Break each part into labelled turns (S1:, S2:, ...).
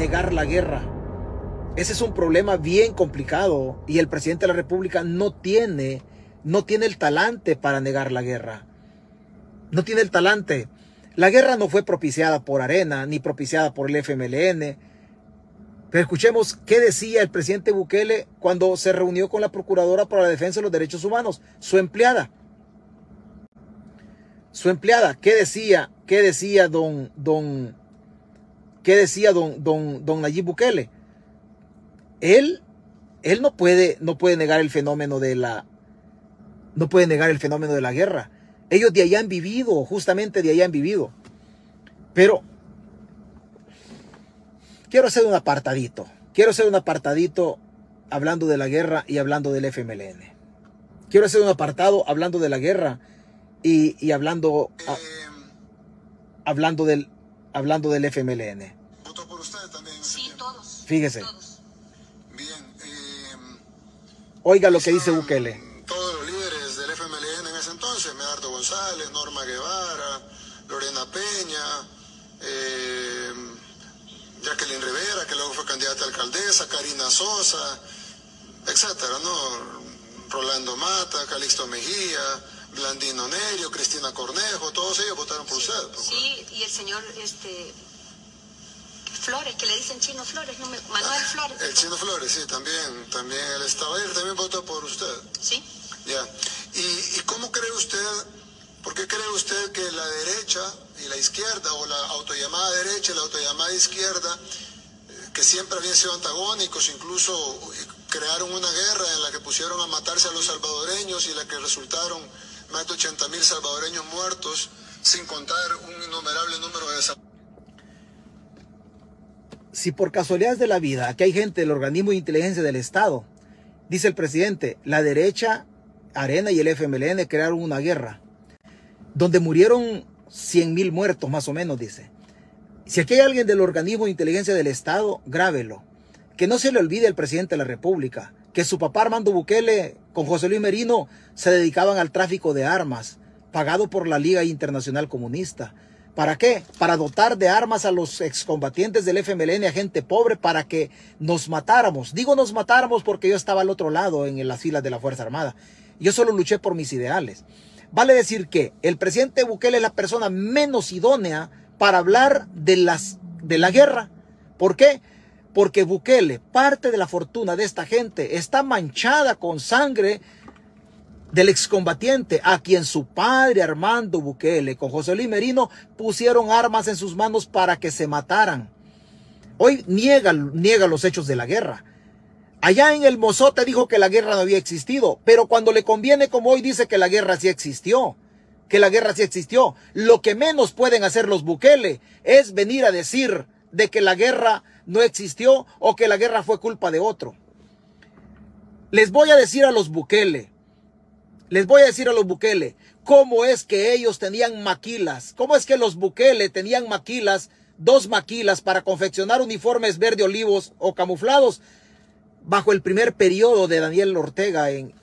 S1: negar la guerra. Ese es un problema bien complicado y el presidente de la República no tiene, no tiene el talante para negar la guerra. No tiene el talante. La guerra no fue propiciada por Arena ni propiciada por el FMLN. Pero escuchemos qué decía el presidente Bukele cuando se reunió con la Procuradora para la Defensa de los Derechos Humanos, su empleada. Su empleada, ¿qué decía? ¿Qué decía don, don, qué decía don, don, don Nayib Bukele? Él, él no puede, no puede negar el fenómeno de la, no puede negar el fenómeno de la guerra. Ellos de allá han vivido, justamente de allá han vivido. Pero quiero hacer un apartadito. Quiero hacer un apartadito hablando de la guerra y hablando del FMLN. Quiero hacer un apartado hablando de la guerra y, hablando hablando del hablando del FMLN. Fíjese.
S2: Bien. Eh,
S1: Oiga lo que dice Bukele.
S2: Todos los líderes del FMLN en ese entonces, Medardo González, Norma Guevara, Lorena Peña, eh, Jacqueline Rivera, que luego fue candidata a alcaldesa, Karina Sosa, etcétera, ¿no? Rolando Mata, Calixto Mejía, Blandino Nerio, Cristina Cornejo, todos ellos votaron por usted.
S3: Sí, y el señor este Flores, que le dicen Chino Flores, no me, Manuel Flores.
S2: El Chino Flores, sí, también, también él estaba ahí, él también votó por usted.
S3: Sí.
S2: Ya. ¿Y, ¿Y cómo cree usted, por qué cree usted que la derecha y la izquierda, o la autollamada derecha y la autollamada izquierda, eh, que siempre habían sido antagónicos, incluso eh, crearon una guerra en la que pusieron a matarse a los salvadoreños y en la que resultaron más de 80 mil salvadoreños muertos, sin contar un innumerable número de desaparecidos?
S1: Si por casualidades de la vida, aquí hay gente del organismo de inteligencia del Estado, dice el presidente, la derecha, Arena y el FMLN crearon una guerra, donde murieron 100 mil muertos más o menos, dice. Si aquí hay alguien del organismo de inteligencia del Estado, grábelo. Que no se le olvide al presidente de la República, que su papá Armando Bukele con José Luis Merino se dedicaban al tráfico de armas, pagado por la Liga Internacional Comunista. ¿Para qué? Para dotar de armas a los excombatientes del FMLN, a gente pobre, para que nos matáramos. Digo nos matáramos porque yo estaba al otro lado en las filas de la Fuerza Armada. Yo solo luché por mis ideales. Vale decir que el presidente Bukele es la persona menos idónea para hablar de, las, de la guerra. ¿Por qué? Porque Bukele, parte de la fortuna de esta gente, está manchada con sangre del excombatiente a quien su padre Armando Bukele con José Luis Merino pusieron armas en sus manos para que se mataran. Hoy niega, niega los hechos de la guerra. Allá en el Mozote dijo que la guerra no había existido, pero cuando le conviene como hoy dice que la guerra sí existió, que la guerra sí existió. Lo que menos pueden hacer los Bukele es venir a decir de que la guerra no existió o que la guerra fue culpa de otro. Les voy a decir a los Bukele, les voy a decir a los Bukele cómo es que ellos tenían maquilas, cómo es que los Bukele tenían maquilas, dos maquilas para confeccionar uniformes verde olivos o camuflados bajo el primer periodo de Daniel Ortega en,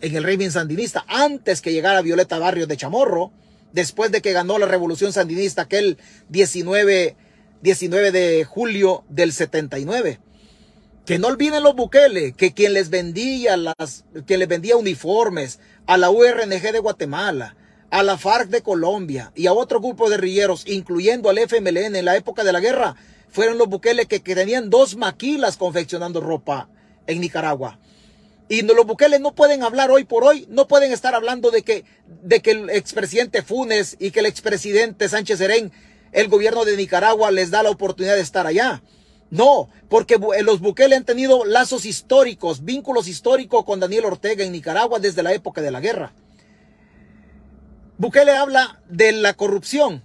S1: en el régimen sandinista, antes que llegara Violeta Barrios de Chamorro, después de que ganó la revolución sandinista aquel 19, 19 de julio del 79. Que no olviden los Bukele, que quien les vendía las, quien les vendía uniformes a la URNG de Guatemala, a la FARC de Colombia y a otro grupo de guerrilleros, incluyendo al FMLN en la época de la guerra, fueron los Bukele que, tenían dos maquilas confeccionando ropa en Nicaragua. Y los Bukele no pueden hablar hoy por hoy, no pueden estar hablando de que, de que el expresidente Funes y que el expresidente Sánchez Serén, el gobierno de Nicaragua les da la oportunidad de estar allá. No, porque los Bukele han tenido lazos históricos, vínculos históricos con Daniel Ortega en Nicaragua desde la época de la guerra. Bukele habla de la corrupción,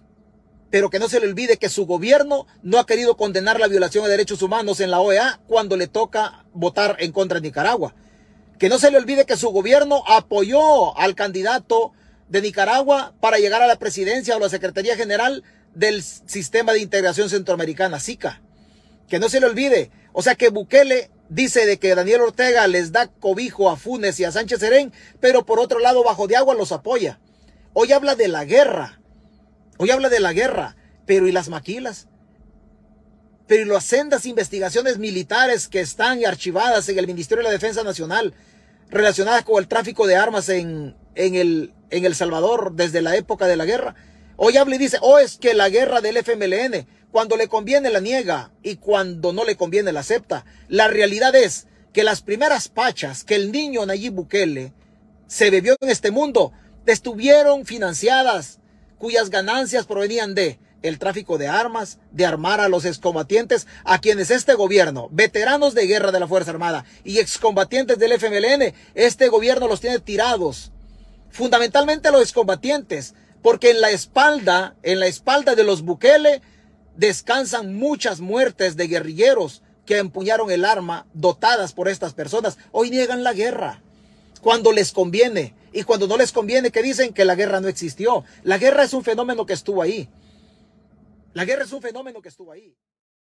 S1: pero que no se le olvide que su gobierno no ha querido condenar la violación de derechos humanos en la OEA cuando le toca votar en contra de Nicaragua. Que no se le olvide que su gobierno apoyó al candidato de Nicaragua para llegar a la presidencia o la Secretaría General del Sistema de Integración Centroamericana, SICA. Que no se le olvide. O sea que Bukele dice de que Daniel Ortega les da cobijo a Funes y a Sánchez Serén, pero por otro lado bajo de agua los apoya. Hoy habla de la guerra. Hoy habla de la guerra. Pero ¿y las maquilas? pero las sendas investigaciones militares que están archivadas en el Ministerio de la Defensa Nacional relacionadas con el tráfico de armas en, en, el, en El Salvador desde la época de la guerra. Hoy habla y dice, oh, es que la guerra del FMLN, cuando le conviene la niega y cuando no le conviene la acepta. La realidad es que las primeras pachas que el niño Nayib Bukele se bebió en este mundo estuvieron financiadas, cuyas ganancias provenían de el tráfico de armas, de armar a los excombatientes, a quienes este gobierno, veteranos de guerra de la Fuerza Armada y excombatientes del FMLN, este gobierno los tiene tirados. Fundamentalmente a los excombatientes, porque en la espalda, en la espalda de los Bukele, descansan muchas muertes de guerrilleros que empuñaron el arma dotadas por estas personas. Hoy niegan la guerra cuando les conviene y cuando no les conviene que dicen que la guerra no existió. La guerra es un fenómeno que estuvo ahí. La guerra es un fenómeno que estuvo ahí.